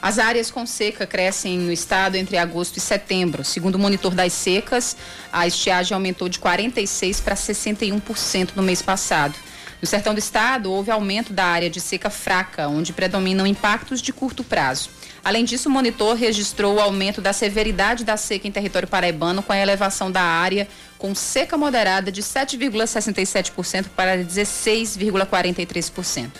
As áreas com seca crescem no estado entre agosto e setembro. Segundo o monitor das secas, a estiagem aumentou de 46% para 61% no mês passado. No sertão do estado, houve aumento da área de seca fraca, onde predominam impactos de curto prazo. Além disso, o monitor registrou o aumento da severidade da seca em território paraibano com a elevação da área com seca moderada de 7,67% para 16,43%.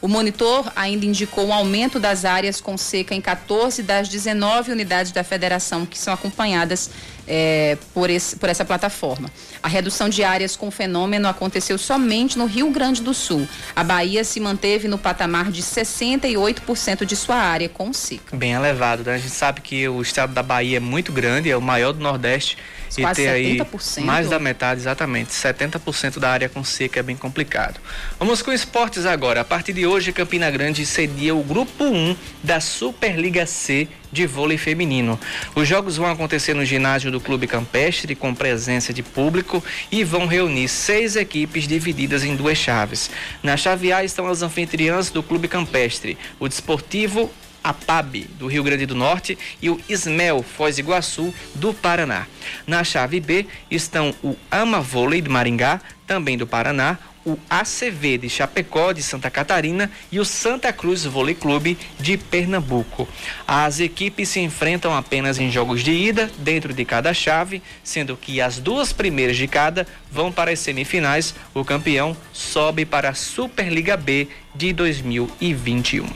O monitor ainda indicou um aumento das áreas com seca em 14 das 19 unidades da federação que são acompanhadas é, por, esse, por essa plataforma. A redução de áreas com fenômeno aconteceu somente no Rio Grande do Sul. A Bahia se manteve no patamar de 68% de sua área com seca. Bem elevado, né? A gente sabe que o estado da Bahia é muito grande, é o maior do Nordeste Quase e ter 70%. aí mais da metade, exatamente, 70% da área com seca é bem complicado. Vamos com esportes agora. A partir de hoje, Campina Grande cedia o grupo 1 da Superliga C de vôlei feminino. Os jogos vão acontecer no ginásio do Clube Campestre com presença de público e vão reunir seis equipes divididas em duas chaves. Na chave A estão as anfitriãs do Clube Campestre, o Desportivo a PAB do Rio Grande do Norte e o Ismel Foz do Iguaçu do Paraná. Na chave B estão o Ama Vôlei de Maringá, também do Paraná, o ACV de Chapecó, de Santa Catarina, e o Santa Cruz Vôlei Clube de Pernambuco. As equipes se enfrentam apenas em jogos de ida, dentro de cada chave, sendo que as duas primeiras de cada vão para as semifinais. O campeão sobe para a Superliga B de 2021.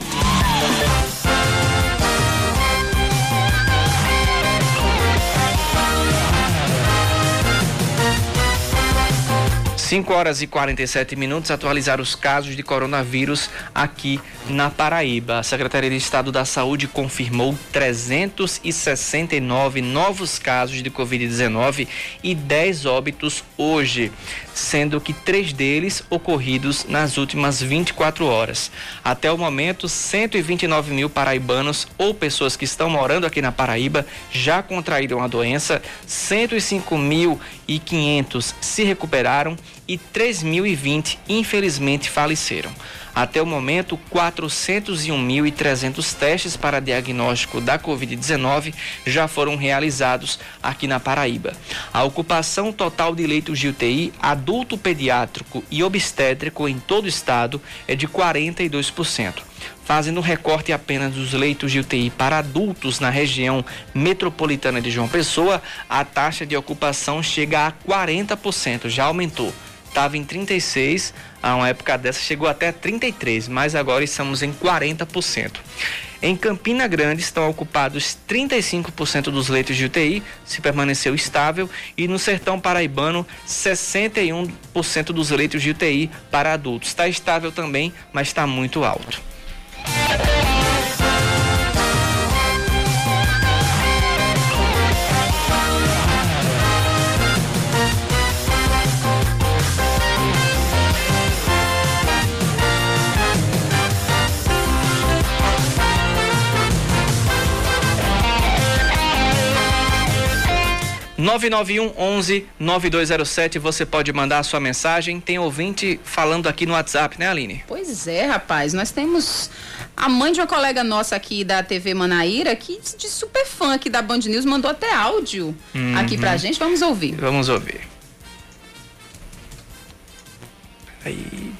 5 horas e 47 minutos, atualizar os casos de coronavírus aqui na Paraíba. A Secretaria de Estado da Saúde confirmou 369 novos casos de Covid-19 e 10 óbitos hoje, sendo que três deles ocorridos nas últimas 24 horas. Até o momento, 129 mil paraibanos ou pessoas que estão morando aqui na Paraíba já contraíram a doença, 105.500 se recuperaram e 3.020 infelizmente faleceram. Até o momento, 401.300 testes para diagnóstico da Covid-19 já foram realizados aqui na Paraíba. A ocupação total de leitos de UTI adulto pediátrico e obstétrico em todo o estado é de 42% fazendo recorte apenas dos leitos de UTI para adultos na região metropolitana de João Pessoa, a taxa de ocupação chega a 40%, já aumentou estava em 36, a uma época dessa chegou até 33, mas agora estamos em 40%. Em Campina Grande estão ocupados 35% dos leitos de UTI, se permaneceu estável, e no Sertão Paraibano, 61% dos leitos de UTI para adultos. Está estável também, mas está muito alto. 991 11 9207, você pode mandar a sua mensagem. Tem ouvinte falando aqui no WhatsApp, né, Aline? Pois é, rapaz. Nós temos a mãe de uma colega nossa aqui da TV Manaíra, que de super fã aqui da Band News, mandou até áudio uhum. aqui pra gente. Vamos ouvir. Vamos ouvir. Aí,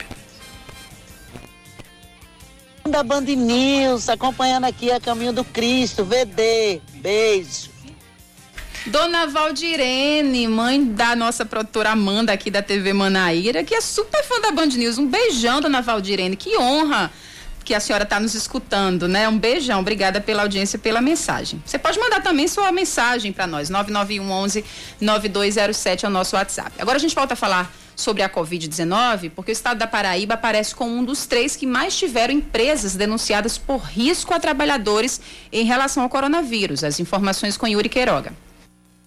da Band News, acompanhando aqui a Caminho do Cristo, VD. Beijo. Dona Valdirene, mãe da nossa produtora Amanda aqui da TV Manaíra, que é super fã da Band News. Um beijão, Dona Valdirene. Que honra que a senhora está nos escutando, né? Um beijão, obrigada pela audiência, pela mensagem. Você pode mandar também sua mensagem para nós, 9911 9207 é o nosso WhatsApp. Agora a gente volta a falar sobre a Covid-19, porque o estado da Paraíba aparece como um dos três que mais tiveram empresas denunciadas por risco a trabalhadores em relação ao coronavírus. As informações com Yuri Queiroga.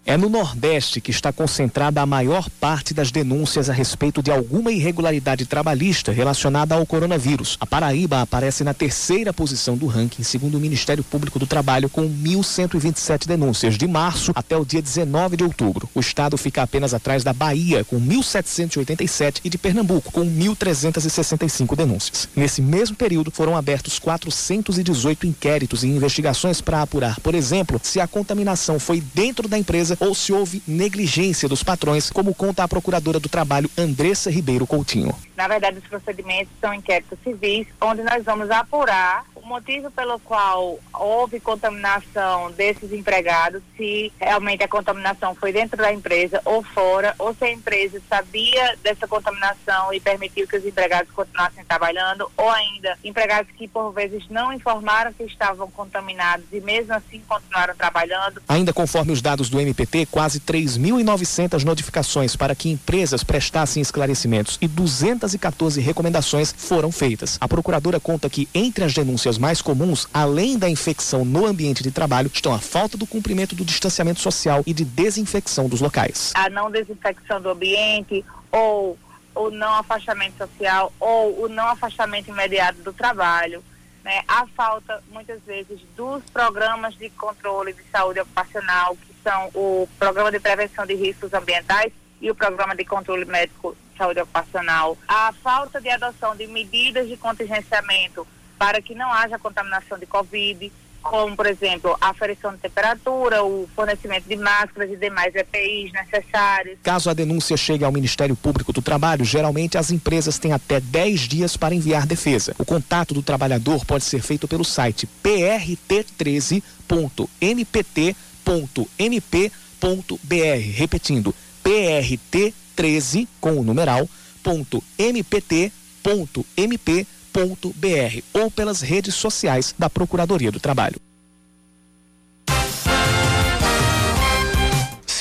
É no Nordeste que está concentrada a maior parte das denúncias a respeito de alguma irregularidade trabalhista relacionada ao coronavírus. A Paraíba aparece na terceira posição do ranking, segundo o Ministério Público do Trabalho, com 1.127 denúncias de março até o dia 19 de outubro. O estado fica apenas atrás da Bahia, com 1.787, e de Pernambuco, com 1.365 denúncias. Nesse mesmo período, foram abertos 418 inquéritos e investigações para apurar, por exemplo, se a contaminação foi dentro da empresa empresa ou se houve negligência dos patrões, como conta a procuradora do trabalho Andressa Ribeiro Coutinho. Na verdade, os procedimentos são inquéritos civis, onde nós vamos apurar o motivo pelo qual houve contaminação desses empregados, se realmente a contaminação foi dentro da empresa ou fora, ou se a empresa sabia dessa contaminação e permitiu que os empregados continuassem trabalhando, ou ainda empregados que por vezes não informaram que estavam contaminados e mesmo assim continuaram trabalhando. Ainda conforme os dados do MPT, quase 3.900 notificações para que empresas prestassem esclarecimentos e 214 recomendações foram feitas. A procuradora conta que entre as denúncias mais comuns, além da infecção no ambiente de trabalho, estão a falta do cumprimento do distanciamento social e de desinfecção dos locais. A não desinfecção do ambiente ou o não afastamento social ou o não afastamento imediato do trabalho né, a falta, muitas vezes, dos programas de controle de saúde ocupacional, que são o Programa de Prevenção de Riscos Ambientais e o Programa de Controle Médico de Saúde Ocupacional, a falta de adoção de medidas de contingenciamento para que não haja contaminação de Covid, como, por exemplo, a aferição de temperatura, o fornecimento de máscaras e demais EPIs necessários. Caso a denúncia chegue ao Ministério Público do Trabalho, geralmente as empresas têm até 10 dias para enviar defesa. O contato do trabalhador pode ser feito pelo site prt13.npt.mp.br. Repetindo, prt13 com o numeral .mpt.mp.br ou pelas redes sociais da Procuradoria do Trabalho.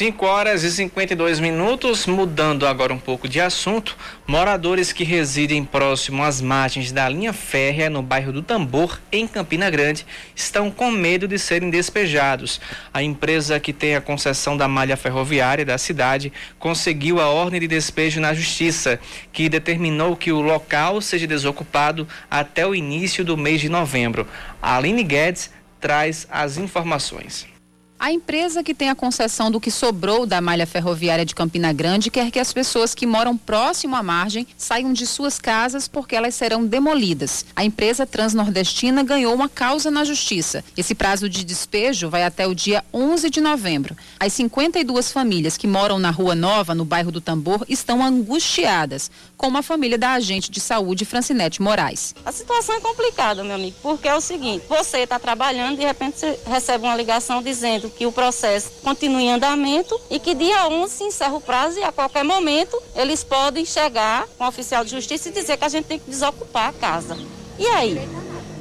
5 horas e 52 minutos, mudando agora um pouco de assunto. Moradores que residem próximo às margens da linha férrea no bairro do Tambor, em Campina Grande, estão com medo de serem despejados. A empresa que tem a concessão da malha ferroviária da cidade conseguiu a ordem de despejo na justiça, que determinou que o local seja desocupado até o início do mês de novembro. A Aline Guedes traz as informações. A empresa que tem a concessão do que sobrou da malha ferroviária de Campina Grande quer que as pessoas que moram próximo à margem saiam de suas casas porque elas serão demolidas. A empresa transnordestina ganhou uma causa na justiça. Esse prazo de despejo vai até o dia 11 de novembro. As 52 famílias que moram na Rua Nova, no bairro do Tambor, estão angustiadas, como a família da agente de saúde Francinete Moraes. A situação é complicada, meu amigo, porque é o seguinte: você está trabalhando e de repente você recebe uma ligação dizendo que o processo continue em andamento e que dia 11 se encerra o prazo e a qualquer momento eles podem chegar com o oficial de justiça e dizer que a gente tem que desocupar a casa. E aí?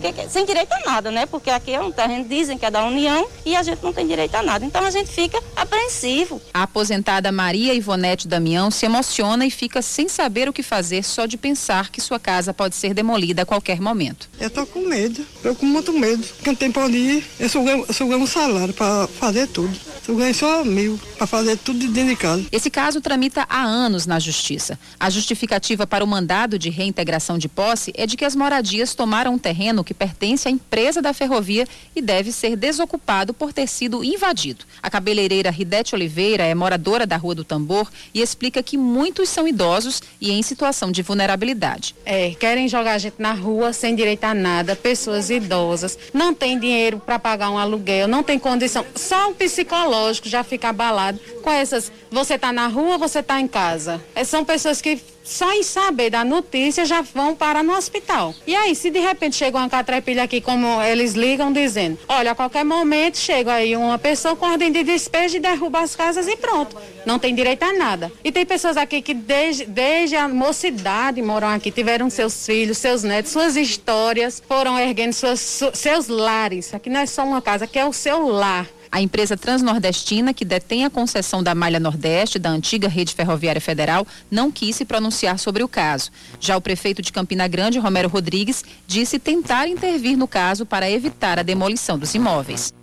Porque, sem direito a nada, né? Porque aqui é um terreno, dizem que é da União e a gente não tem direito a nada. Então a gente fica apreensivo. A aposentada Maria Ivonete Damião se emociona e fica sem saber o que fazer só de pensar que sua casa pode ser demolida a qualquer momento. Eu tô com medo, eu com muito medo. Porque não tem pra onde ir, eu só ganho, eu só ganho um salário para fazer tudo. Eu ganho só mil para fazer tudo de dentro de casa. Esse caso tramita há anos na Justiça. A justificativa para o mandado de reintegração de posse é de que as moradias tomaram um terreno que pertence à empresa da ferrovia e deve ser desocupado por ter sido invadido. A cabeleireira Ridete Oliveira é moradora da Rua do Tambor e explica que muitos são idosos e em situação de vulnerabilidade. É, querem jogar a gente na rua sem direito a nada, pessoas idosas, não tem dinheiro para pagar um aluguel, não tem condição, só o psicológico já fica abalado com essas, você está na rua, você está em casa. É, são pessoas que só em saber da notícia já vão para no hospital. E aí, se de repente chega uma catrapilha aqui, como eles ligam dizendo, olha, a qualquer momento chega aí uma pessoa com ordem de despejo e derruba as casas e pronto. Não tem direito a nada. E tem pessoas aqui que desde, desde a mocidade moram aqui, tiveram seus filhos, seus netos, suas histórias, foram erguendo suas, seus lares. Aqui não é só uma casa, aqui é o seu lar. A empresa transnordestina, que detém a concessão da Malha Nordeste da antiga rede ferroviária federal, não quis se pronunciar sobre o caso. Já o prefeito de Campina Grande, Romero Rodrigues, disse tentar intervir no caso para evitar a demolição dos imóveis.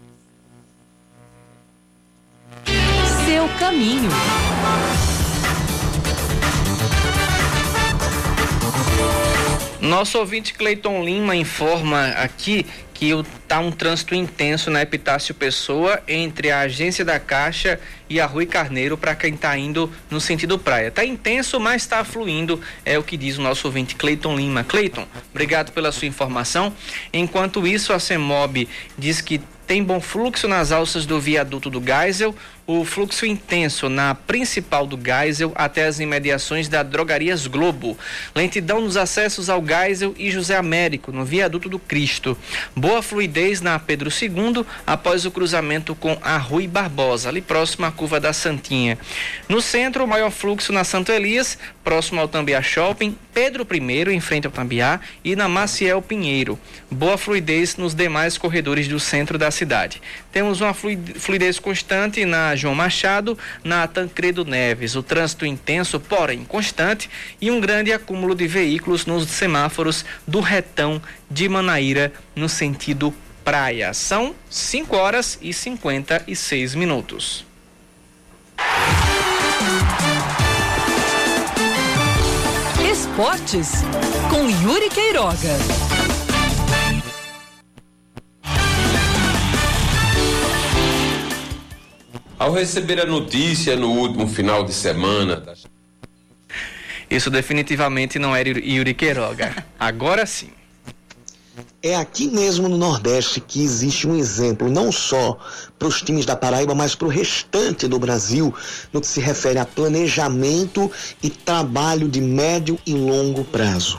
Seu caminho. Nosso ouvinte Cleiton Lima informa aqui que está um trânsito intenso na Epitácio Pessoa entre a agência da Caixa e a Rui Carneiro para quem está indo no sentido praia. Está intenso, mas está fluindo, é o que diz o nosso ouvinte Cleiton Lima. Cleiton, obrigado pela sua informação. Enquanto isso, a CEMOB diz que tem bom fluxo nas alças do viaduto do Geisel, o fluxo intenso na principal do Geisel até as imediações da Drogarias Globo. Lentidão nos acessos ao Geisel e José Américo, no viaduto do Cristo. Boa fluidez na Pedro II após o cruzamento com a Rui Barbosa, ali próximo à curva da Santinha. No centro, o maior fluxo na Santo Elias, próximo ao Tambiá Shopping, Pedro I, em frente ao Tambiá, e na Maciel Pinheiro. Boa fluidez nos demais corredores do centro da cidade. Temos uma fluidez constante na João Machado, na Tancredo Neves. O trânsito intenso, porém constante, e um grande acúmulo de veículos nos semáforos do retão de Manaíra, no sentido praia. São 5 horas e 56 minutos. Esportes com Yuri Queiroga. Ao receber a notícia no último final de semana. Isso definitivamente não era Yuri Queiroga. Agora sim. É aqui mesmo no Nordeste que existe um exemplo, não só para os times da Paraíba, mas para o restante do Brasil, no que se refere a planejamento e trabalho de médio e longo prazo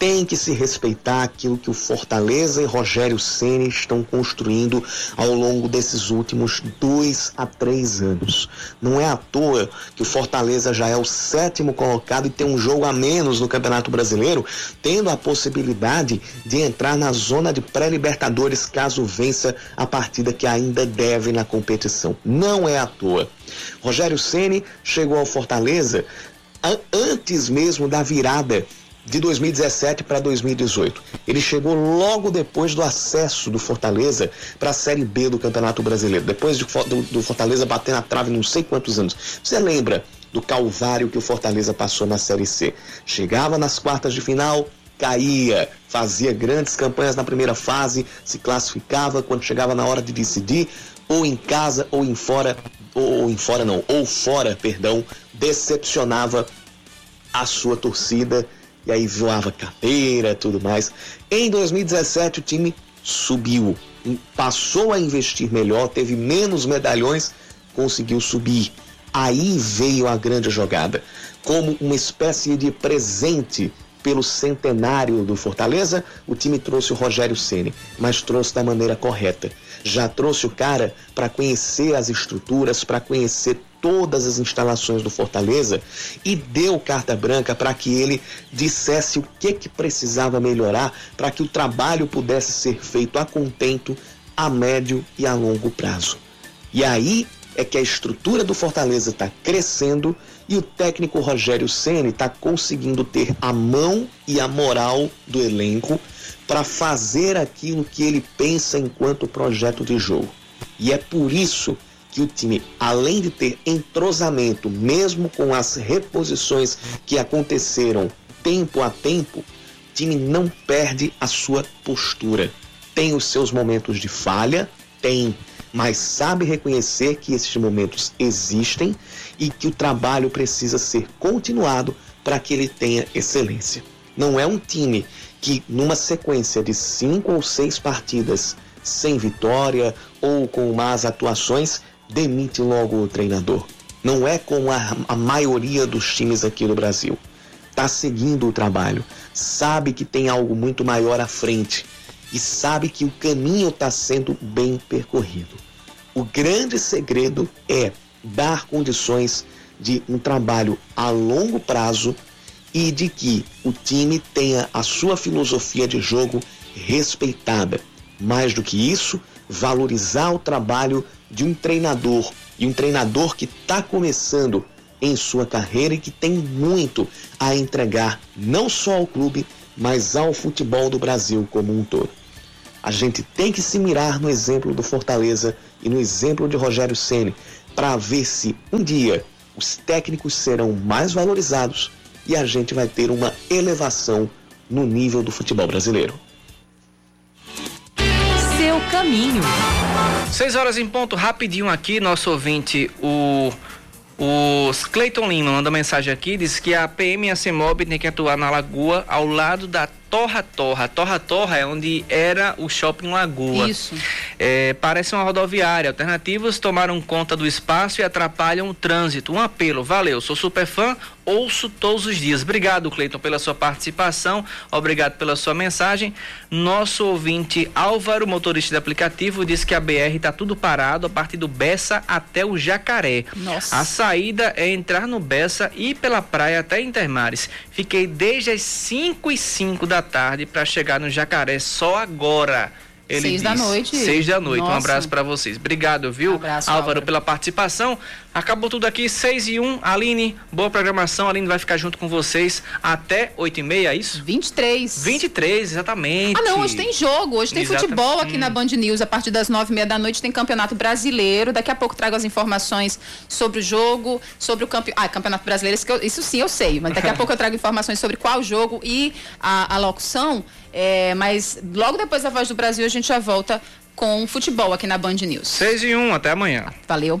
tem que se respeitar aquilo que o Fortaleza e Rogério Ceni estão construindo ao longo desses últimos dois a três anos. Não é à toa que o Fortaleza já é o sétimo colocado e tem um jogo a menos no Campeonato Brasileiro, tendo a possibilidade de entrar na zona de pré-libertadores caso vença a partida que ainda deve na competição. Não é à toa. Rogério Ceni chegou ao Fortaleza antes mesmo da virada de 2017 para 2018. Ele chegou logo depois do acesso do Fortaleza para a Série B do Campeonato Brasileiro, depois de, do, do Fortaleza bater na trave não sei quantos anos. Você lembra do calvário que o Fortaleza passou na Série C? Chegava nas quartas de final, caía, fazia grandes campanhas na primeira fase, se classificava quando chegava na hora de decidir, ou em casa ou em fora, ou, ou em fora não, ou fora, perdão, decepcionava a sua torcida e aí voava cadeira tudo mais. Em 2017 o time subiu, passou a investir melhor, teve menos medalhões, conseguiu subir. Aí veio a grande jogada, como uma espécie de presente pelo centenário do Fortaleza, o time trouxe o Rogério Ceni, mas trouxe da maneira correta. Já trouxe o cara para conhecer as estruturas, para conhecer todas as instalações do Fortaleza e deu carta branca para que ele dissesse o que que precisava melhorar para que o trabalho pudesse ser feito a contento, a médio e a longo prazo. E aí é que a estrutura do Fortaleza está crescendo e o técnico Rogério Ceni está conseguindo ter a mão e a moral do elenco para fazer aquilo que ele pensa enquanto projeto de jogo. E é por isso que o time, além de ter entrosamento, mesmo com as reposições que aconteceram tempo a tempo, o time não perde a sua postura. Tem os seus momentos de falha, tem mas sabe reconhecer que esses momentos existem e que o trabalho precisa ser continuado para que ele tenha excelência. Não é um time que, numa sequência de cinco ou seis partidas sem vitória ou com más atuações, demite logo o treinador. Não é como a, a maioria dos times aqui no Brasil. Está seguindo o trabalho, sabe que tem algo muito maior à frente e sabe que o caminho está sendo bem percorrido. O grande segredo é dar condições de um trabalho a longo prazo e de que o time tenha a sua filosofia de jogo respeitada. Mais do que isso, valorizar o trabalho de um treinador e um treinador que está começando em sua carreira e que tem muito a entregar não só ao clube, mas ao futebol do Brasil como um todo. A gente tem que se mirar no exemplo do Fortaleza e no exemplo de Rogério Ceni para ver se um dia os técnicos serão mais valorizados e a gente vai ter uma elevação no nível do futebol brasileiro. Seu caminho. Seis horas em ponto, rapidinho aqui, nosso ouvinte, o o Cleiton Lima manda mensagem aqui, diz que a PM e a CEMOB tem que atuar na lagoa ao lado da Torra Torra. Torra Torra é onde era o Shopping Lagoa. Isso. É, parece uma rodoviária. Alternativas tomaram conta do espaço e atrapalham o trânsito. Um apelo, valeu. Sou super fã, ouço todos os dias. Obrigado, Cleiton, pela sua participação. Obrigado pela sua mensagem. Nosso ouvinte Álvaro, motorista de aplicativo, diz que a BR está tudo parado a partir do Bessa até o Jacaré. Nossa. A saída é entrar no Bessa e ir pela praia até Intermares. Fiquei desde as 5 e 5 da tarde para chegar no Jacaré só agora. Ele Seis da diz. noite. Seis da noite. Um Nossa. abraço para vocês. Obrigado, viu, Abraço, Álvaro, Álvaro. pela participação. Acabou tudo aqui, 6 e 1. Aline, boa programação. Aline vai ficar junto com vocês até 8 e meia, é isso? 23. 23, exatamente. Ah, não, hoje tem jogo, hoje tem Exata- futebol aqui na Band News. A partir das nove e meia da noite tem Campeonato Brasileiro. Daqui a pouco trago as informações sobre o jogo, sobre o campe... ah, Campeonato Brasileiro. Isso, eu- isso sim eu sei, mas daqui a pouco eu trago informações sobre qual jogo e a, a locução. É, mas logo depois da Voz do Brasil a gente já volta com futebol aqui na Band News. 6 e 1, até amanhã. Valeu.